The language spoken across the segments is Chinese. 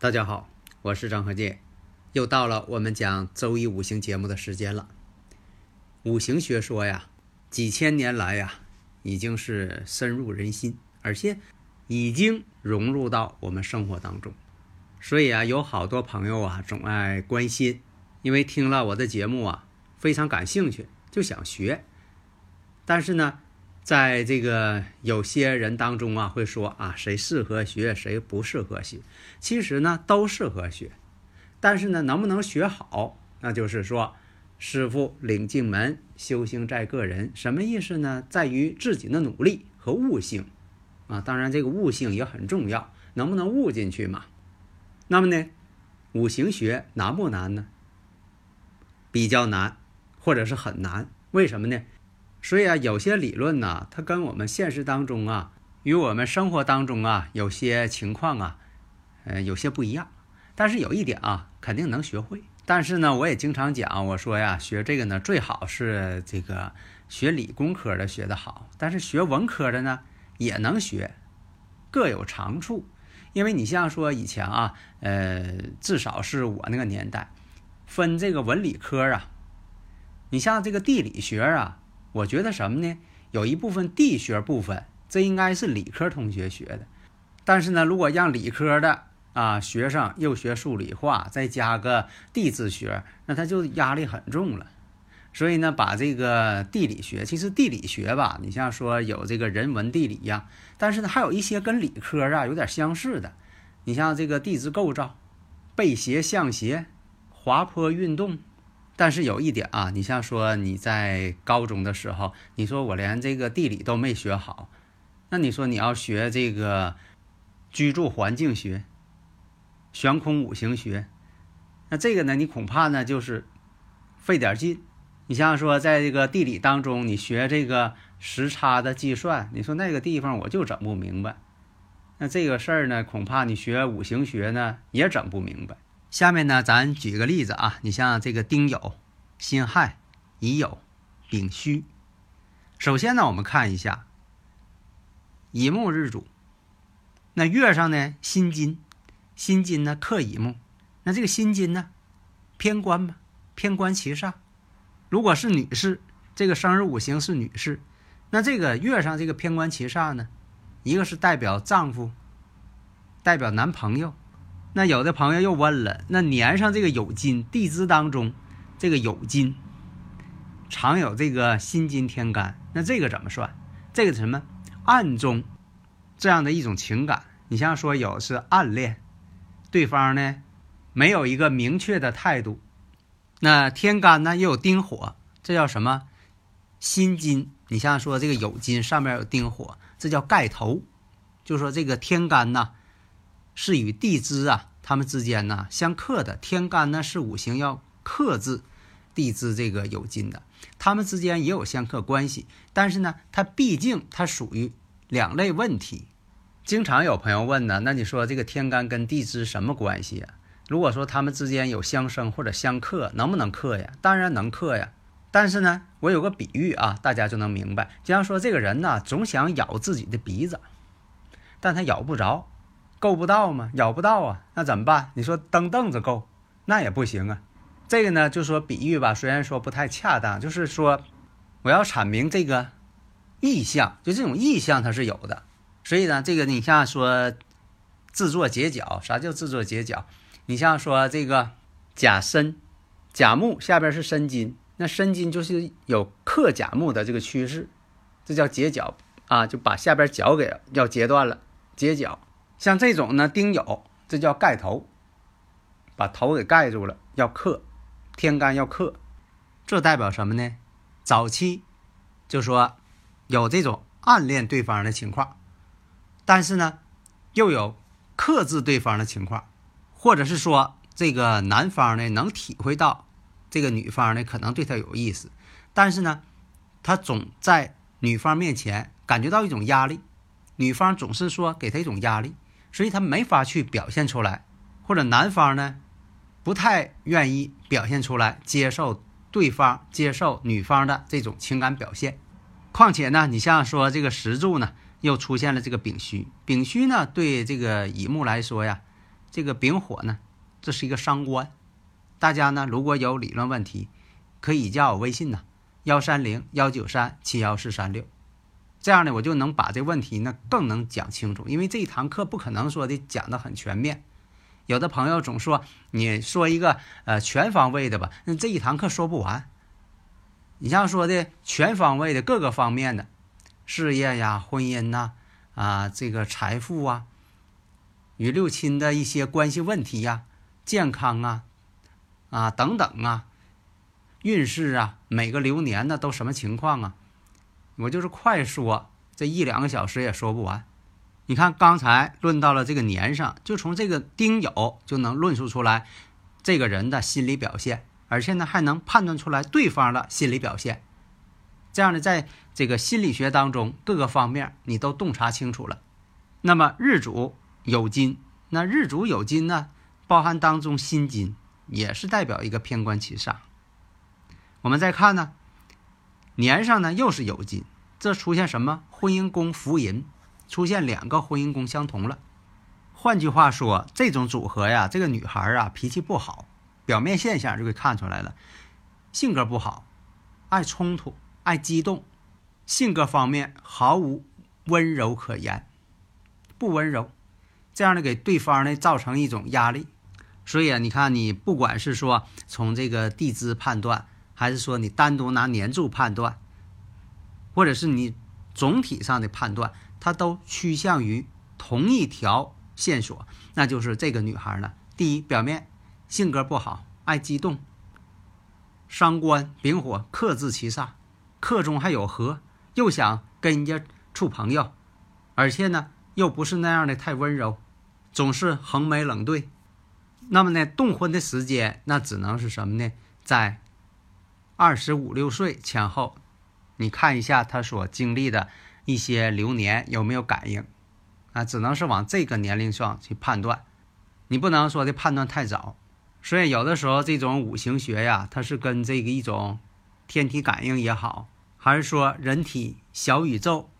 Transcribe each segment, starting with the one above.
大家好，我是张和建，又到了我们讲周易五行节目的时间了。五行学说呀，几千年来呀，已经是深入人心，而且已经融入到我们生活当中。所以啊，有好多朋友啊，总爱关心，因为听了我的节目啊，非常感兴趣，就想学。但是呢，在这个有些人当中啊，会说啊，谁适合学，谁不适合学。其实呢，都适合学，但是呢，能不能学好，那就是说，师傅领进门，修行在个人。什么意思呢？在于自己的努力和悟性啊。当然，这个悟性也很重要，能不能悟进去嘛？那么呢，五行学难不难呢？比较难，或者是很难。为什么呢？所以啊，有些理论呢，它跟我们现实当中啊，与我们生活当中啊，有些情况啊，呃，有些不一样。但是有一点啊，肯定能学会。但是呢，我也经常讲，我说呀，学这个呢，最好是这个学理工科的学得好，但是学文科的呢，也能学，各有长处。因为你像说以前啊，呃，至少是我那个年代，分这个文理科啊，你像这个地理学啊。我觉得什么呢？有一部分地学部分，这应该是理科同学学的。但是呢，如果让理科的啊学生又学数理化，再加个地质学，那他就压力很重了。所以呢，把这个地理学，其实地理学吧，你像说有这个人文地理呀，但是呢，还有一些跟理科啊有点相似的。你像这个地质构造、背斜向斜、滑坡运动。但是有一点啊，你像说你在高中的时候，你说我连这个地理都没学好，那你说你要学这个居住环境学、悬空五行学，那这个呢，你恐怕呢就是费点劲。你像说在这个地理当中，你学这个时差的计算，你说那个地方我就整不明白。那这个事儿呢，恐怕你学五行学呢也整不明白。下面呢，咱举个例子啊，你像这个丁酉、辛亥、乙酉、丙戌。首先呢，我们看一下乙木日主，那月上呢辛金，辛金呢克乙木，那这个辛金呢偏官吧，偏官七煞。如果是女士，这个生日五行是女士，那这个月上这个偏官七煞呢，一个是代表丈夫，代表男朋友。那有的朋友又问了，那年上这个酉金地支当中，这个酉金常有这个辛金天干，那这个怎么算？这个什么暗中这样的一种情感？你像说有是暗恋对方呢，没有一个明确的态度。那天干呢又有丁火，这叫什么辛金？你像说这个酉金上面有丁火，这叫盖头，就说这个天干呢。是与地支啊，它们之间呢相克的。天干呢是五行要克制地支这个酉金的，它们之间也有相克关系。但是呢，它毕竟它属于两类问题。经常有朋友问呢，那你说这个天干跟地支什么关系啊？如果说它们之间有相生或者相克，能不能克呀？当然能克呀。但是呢，我有个比喻啊，大家就能明白。就像说这个人呢，总想咬自己的鼻子，但他咬不着。够不到吗？咬不到啊，那怎么办？你说蹬凳子够，那也不行啊。这个呢，就说比喻吧，虽然说不太恰当，就是说我要阐明这个意象，就这种意象它是有的。所以呢，这个你像说制作结角，啥叫制作结角？你像说这个甲申、甲木下边是申金，那申金就是有克甲木的这个趋势，这叫结角啊，就把下边角给要截断了，结角。像这种呢，丁酉，这叫盖头，把头给盖住了，要克。天干要克，这代表什么呢？早期就说有这种暗恋对方的情况，但是呢，又有克制对方的情况，或者是说这个男方呢能体会到这个女方呢可能对他有意思，但是呢，他总在女方面前感觉到一种压力，女方总是说给他一种压力，所以他没法去表现出来，或者男方呢？不太愿意表现出来，接受对方、接受女方的这种情感表现。况且呢，你像说这个石柱呢，又出现了这个丙戌。丙戌呢，对这个乙木来说呀，这个丙火呢，这是一个伤官。大家呢，如果有理论问题，可以加我微信呢，幺三零幺九三七幺四三六。这样呢，我就能把这问题呢更能讲清楚。因为这一堂课不可能说的讲的很全面。有的朋友总说，你说一个呃全方位的吧，那这一堂课说不完。你像说的全方位的各个方面的事业呀、婚姻呐啊，这个财富啊，与六亲的一些关系问题呀、健康啊啊等等啊，运势啊，每个流年呢都什么情况啊？我就是快说，这一两个小时也说不完。你看，刚才论到了这个年上，就从这个丁酉就能论述出来这个人的心理表现，而且呢还能判断出来对方的心理表现。这样呢，在这个心理学当中各个方面你都洞察清楚了。那么日主有金，那日主有金呢，包含当中辛金，也是代表一个偏官七煞。我们再看呢，年上呢又是有金，这出现什么？婚姻宫福银。出现两个婚姻宫相同了，换句话说，这种组合呀，这个女孩啊脾气不好，表面现象就给看出来了，性格不好，爱冲突，爱激动，性格方面毫无温柔可言，不温柔，这样的给对方呢造成一种压力。所以啊，你看你不管是说从这个地支判断，还是说你单独拿年柱判断，或者是你总体上的判断。它都趋向于同一条线索，那就是这个女孩呢。第一，表面性格不好，爱激动，伤官丙火克制其煞，克中还有合，又想跟人家处朋友，而且呢又不是那样的太温柔，总是横眉冷对。那么呢，动婚的时间那只能是什么呢？在二十五六岁前后，你看一下他所经历的。一些流年有没有感应啊？只能是往这个年龄上去判断，你不能说的判断太早。所以有的时候这种五行学呀，它是跟这个一种天体感应也好，还是说人体小宇宙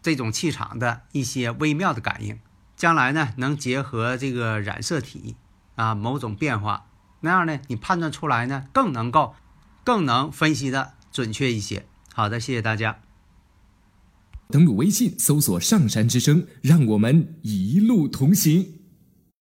这种气场的一些微妙的感应，将来呢能结合这个染色体啊某种变化，那样呢你判断出来呢更能够更能分析的准确一些。好的，谢谢大家。登录微信，搜索“上山之声”，让我们一路同行。